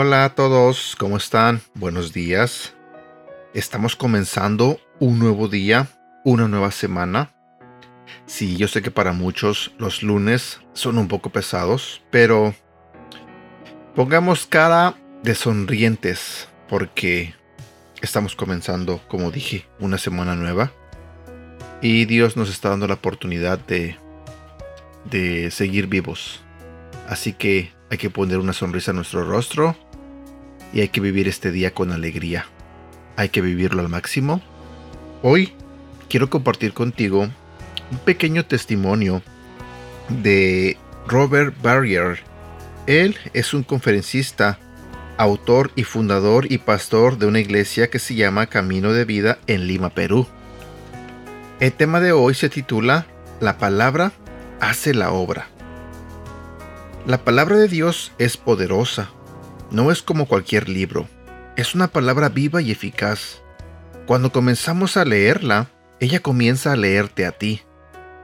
Hola a todos, ¿cómo están? Buenos días. Estamos comenzando un nuevo día, una nueva semana. Sí, yo sé que para muchos los lunes son un poco pesados, pero pongamos cara de sonrientes porque estamos comenzando, como dije, una semana nueva. Y Dios nos está dando la oportunidad de, de seguir vivos. Así que hay que poner una sonrisa en nuestro rostro y hay que vivir este día con alegría. Hay que vivirlo al máximo. Hoy quiero compartir contigo un pequeño testimonio de Robert Barrier. Él es un conferencista, autor y fundador y pastor de una iglesia que se llama Camino de Vida en Lima, Perú. El tema de hoy se titula La palabra hace la obra. La palabra de Dios es poderosa, no es como cualquier libro, es una palabra viva y eficaz. Cuando comenzamos a leerla, ella comienza a leerte a ti,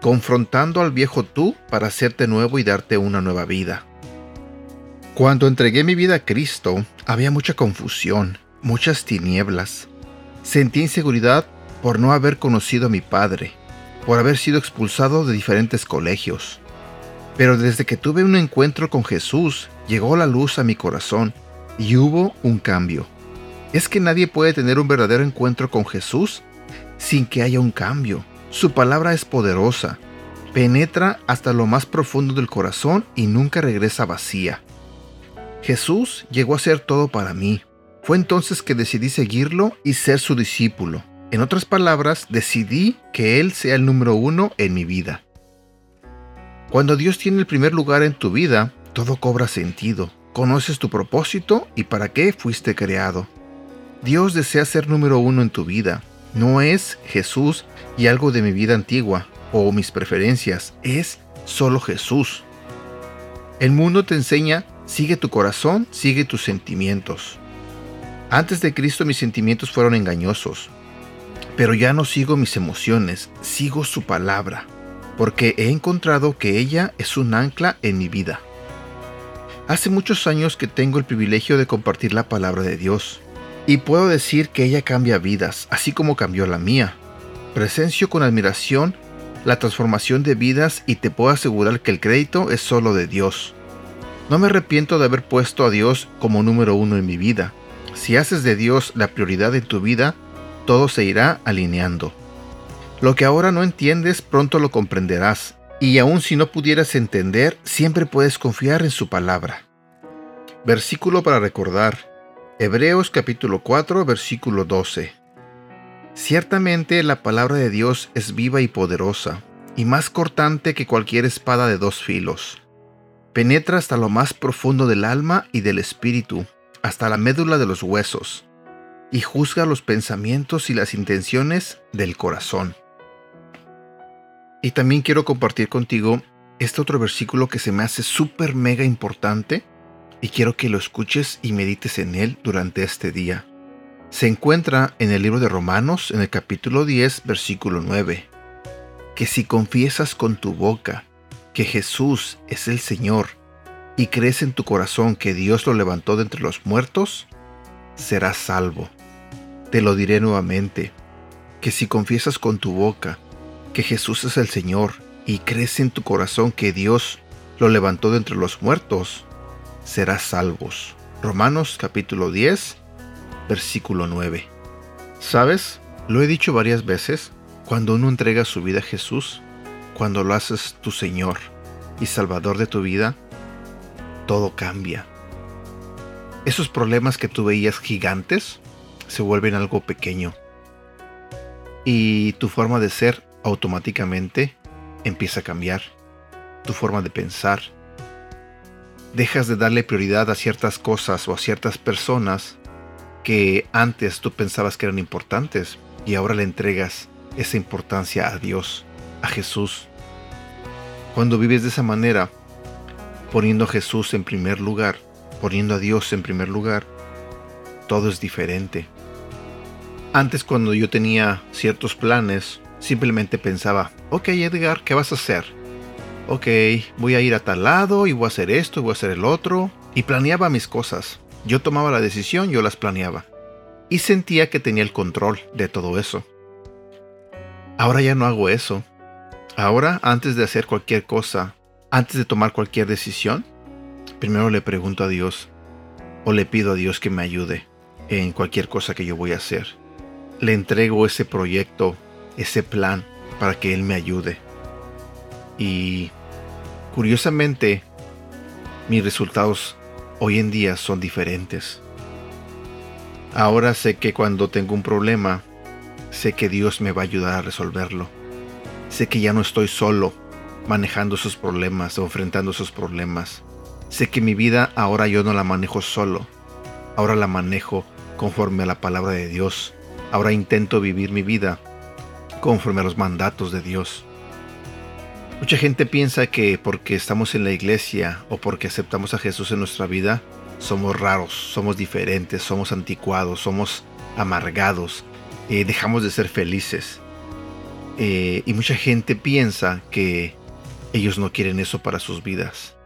confrontando al viejo tú para hacerte nuevo y darte una nueva vida. Cuando entregué mi vida a Cristo, había mucha confusión, muchas tinieblas. Sentí inseguridad por no haber conocido a mi Padre, por haber sido expulsado de diferentes colegios. Pero desde que tuve un encuentro con Jesús, llegó la luz a mi corazón y hubo un cambio. Es que nadie puede tener un verdadero encuentro con Jesús sin que haya un cambio. Su palabra es poderosa, penetra hasta lo más profundo del corazón y nunca regresa vacía. Jesús llegó a ser todo para mí. Fue entonces que decidí seguirlo y ser su discípulo. En otras palabras, decidí que Él sea el número uno en mi vida. Cuando Dios tiene el primer lugar en tu vida, todo cobra sentido. Conoces tu propósito y para qué fuiste creado. Dios desea ser número uno en tu vida. No es Jesús y algo de mi vida antigua o mis preferencias, es solo Jesús. El mundo te enseña, sigue tu corazón, sigue tus sentimientos. Antes de Cristo mis sentimientos fueron engañosos, pero ya no sigo mis emociones, sigo su palabra porque he encontrado que ella es un ancla en mi vida. Hace muchos años que tengo el privilegio de compartir la palabra de Dios, y puedo decir que ella cambia vidas, así como cambió la mía. Presencio con admiración la transformación de vidas y te puedo asegurar que el crédito es solo de Dios. No me arrepiento de haber puesto a Dios como número uno en mi vida. Si haces de Dios la prioridad en tu vida, todo se irá alineando. Lo que ahora no entiendes pronto lo comprenderás, y aun si no pudieras entender, siempre puedes confiar en su palabra. Versículo para recordar. Hebreos capítulo 4 versículo 12. Ciertamente la palabra de Dios es viva y poderosa, y más cortante que cualquier espada de dos filos. Penetra hasta lo más profundo del alma y del espíritu, hasta la médula de los huesos, y juzga los pensamientos y las intenciones del corazón. Y también quiero compartir contigo este otro versículo que se me hace súper mega importante y quiero que lo escuches y medites en él durante este día. Se encuentra en el libro de Romanos en el capítulo 10 versículo 9. Que si confiesas con tu boca que Jesús es el Señor y crees en tu corazón que Dios lo levantó de entre los muertos, serás salvo. Te lo diré nuevamente, que si confiesas con tu boca que Jesús es el Señor y crees en tu corazón que Dios lo levantó de entre los muertos, serás salvos. Romanos capítulo 10, versículo 9. ¿Sabes? Lo he dicho varias veces, cuando uno entrega su vida a Jesús, cuando lo haces tu Señor y Salvador de tu vida, todo cambia. Esos problemas que tú veías gigantes se vuelven algo pequeño. Y tu forma de ser automáticamente empieza a cambiar tu forma de pensar. Dejas de darle prioridad a ciertas cosas o a ciertas personas que antes tú pensabas que eran importantes y ahora le entregas esa importancia a Dios, a Jesús. Cuando vives de esa manera, poniendo a Jesús en primer lugar, poniendo a Dios en primer lugar, todo es diferente. Antes cuando yo tenía ciertos planes, simplemente pensaba, ok Edgar, ¿qué vas a hacer? Ok, voy a ir a tal lado y voy a hacer esto y voy a hacer el otro. Y planeaba mis cosas. Yo tomaba la decisión, yo las planeaba. Y sentía que tenía el control de todo eso. Ahora ya no hago eso. Ahora, antes de hacer cualquier cosa, antes de tomar cualquier decisión, primero le pregunto a Dios o le pido a Dios que me ayude en cualquier cosa que yo voy a hacer le entrego ese proyecto, ese plan, para que Él me ayude. Y curiosamente, mis resultados hoy en día son diferentes. Ahora sé que cuando tengo un problema, sé que Dios me va a ayudar a resolverlo. Sé que ya no estoy solo manejando esos problemas o enfrentando esos problemas. Sé que mi vida ahora yo no la manejo solo. Ahora la manejo conforme a la palabra de Dios. Ahora intento vivir mi vida conforme a los mandatos de Dios. Mucha gente piensa que porque estamos en la iglesia o porque aceptamos a Jesús en nuestra vida, somos raros, somos diferentes, somos anticuados, somos amargados, eh, dejamos de ser felices. Eh, y mucha gente piensa que ellos no quieren eso para sus vidas.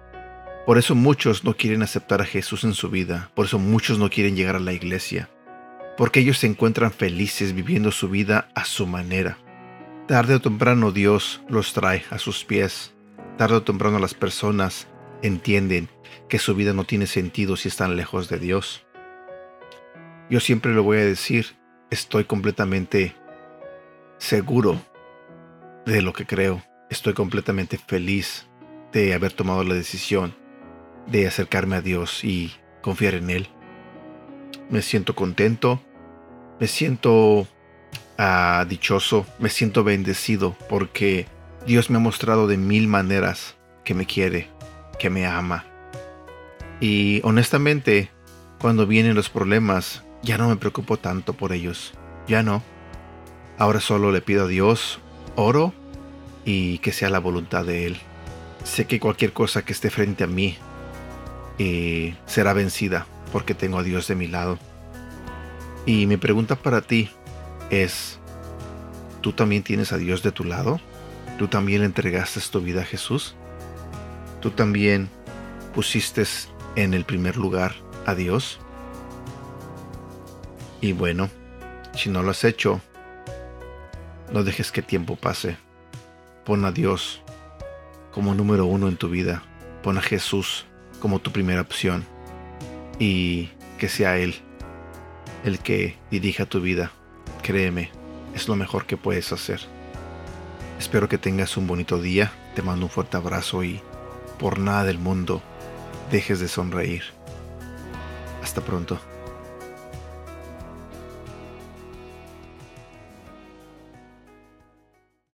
Por eso muchos no quieren aceptar a Jesús en su vida, por eso muchos no quieren llegar a la iglesia porque ellos se encuentran felices viviendo su vida a su manera. Tarde o temprano Dios los trae a sus pies. Tarde o temprano las personas entienden que su vida no tiene sentido si están lejos de Dios. Yo siempre lo voy a decir, estoy completamente seguro de lo que creo. Estoy completamente feliz de haber tomado la decisión de acercarme a Dios y confiar en Él. Me siento contento, me siento ah, dichoso, me siento bendecido porque Dios me ha mostrado de mil maneras que me quiere, que me ama. Y honestamente, cuando vienen los problemas, ya no me preocupo tanto por ellos. Ya no. Ahora solo le pido a Dios, oro y que sea la voluntad de Él. Sé que cualquier cosa que esté frente a mí eh, será vencida porque tengo a Dios de mi lado. Y mi pregunta para ti es, ¿tú también tienes a Dios de tu lado? ¿Tú también entregaste tu vida a Jesús? ¿Tú también pusiste en el primer lugar a Dios? Y bueno, si no lo has hecho, no dejes que tiempo pase. Pon a Dios como número uno en tu vida. Pon a Jesús como tu primera opción. Y que sea Él el que dirija tu vida. Créeme, es lo mejor que puedes hacer. Espero que tengas un bonito día, te mando un fuerte abrazo y por nada del mundo dejes de sonreír. Hasta pronto.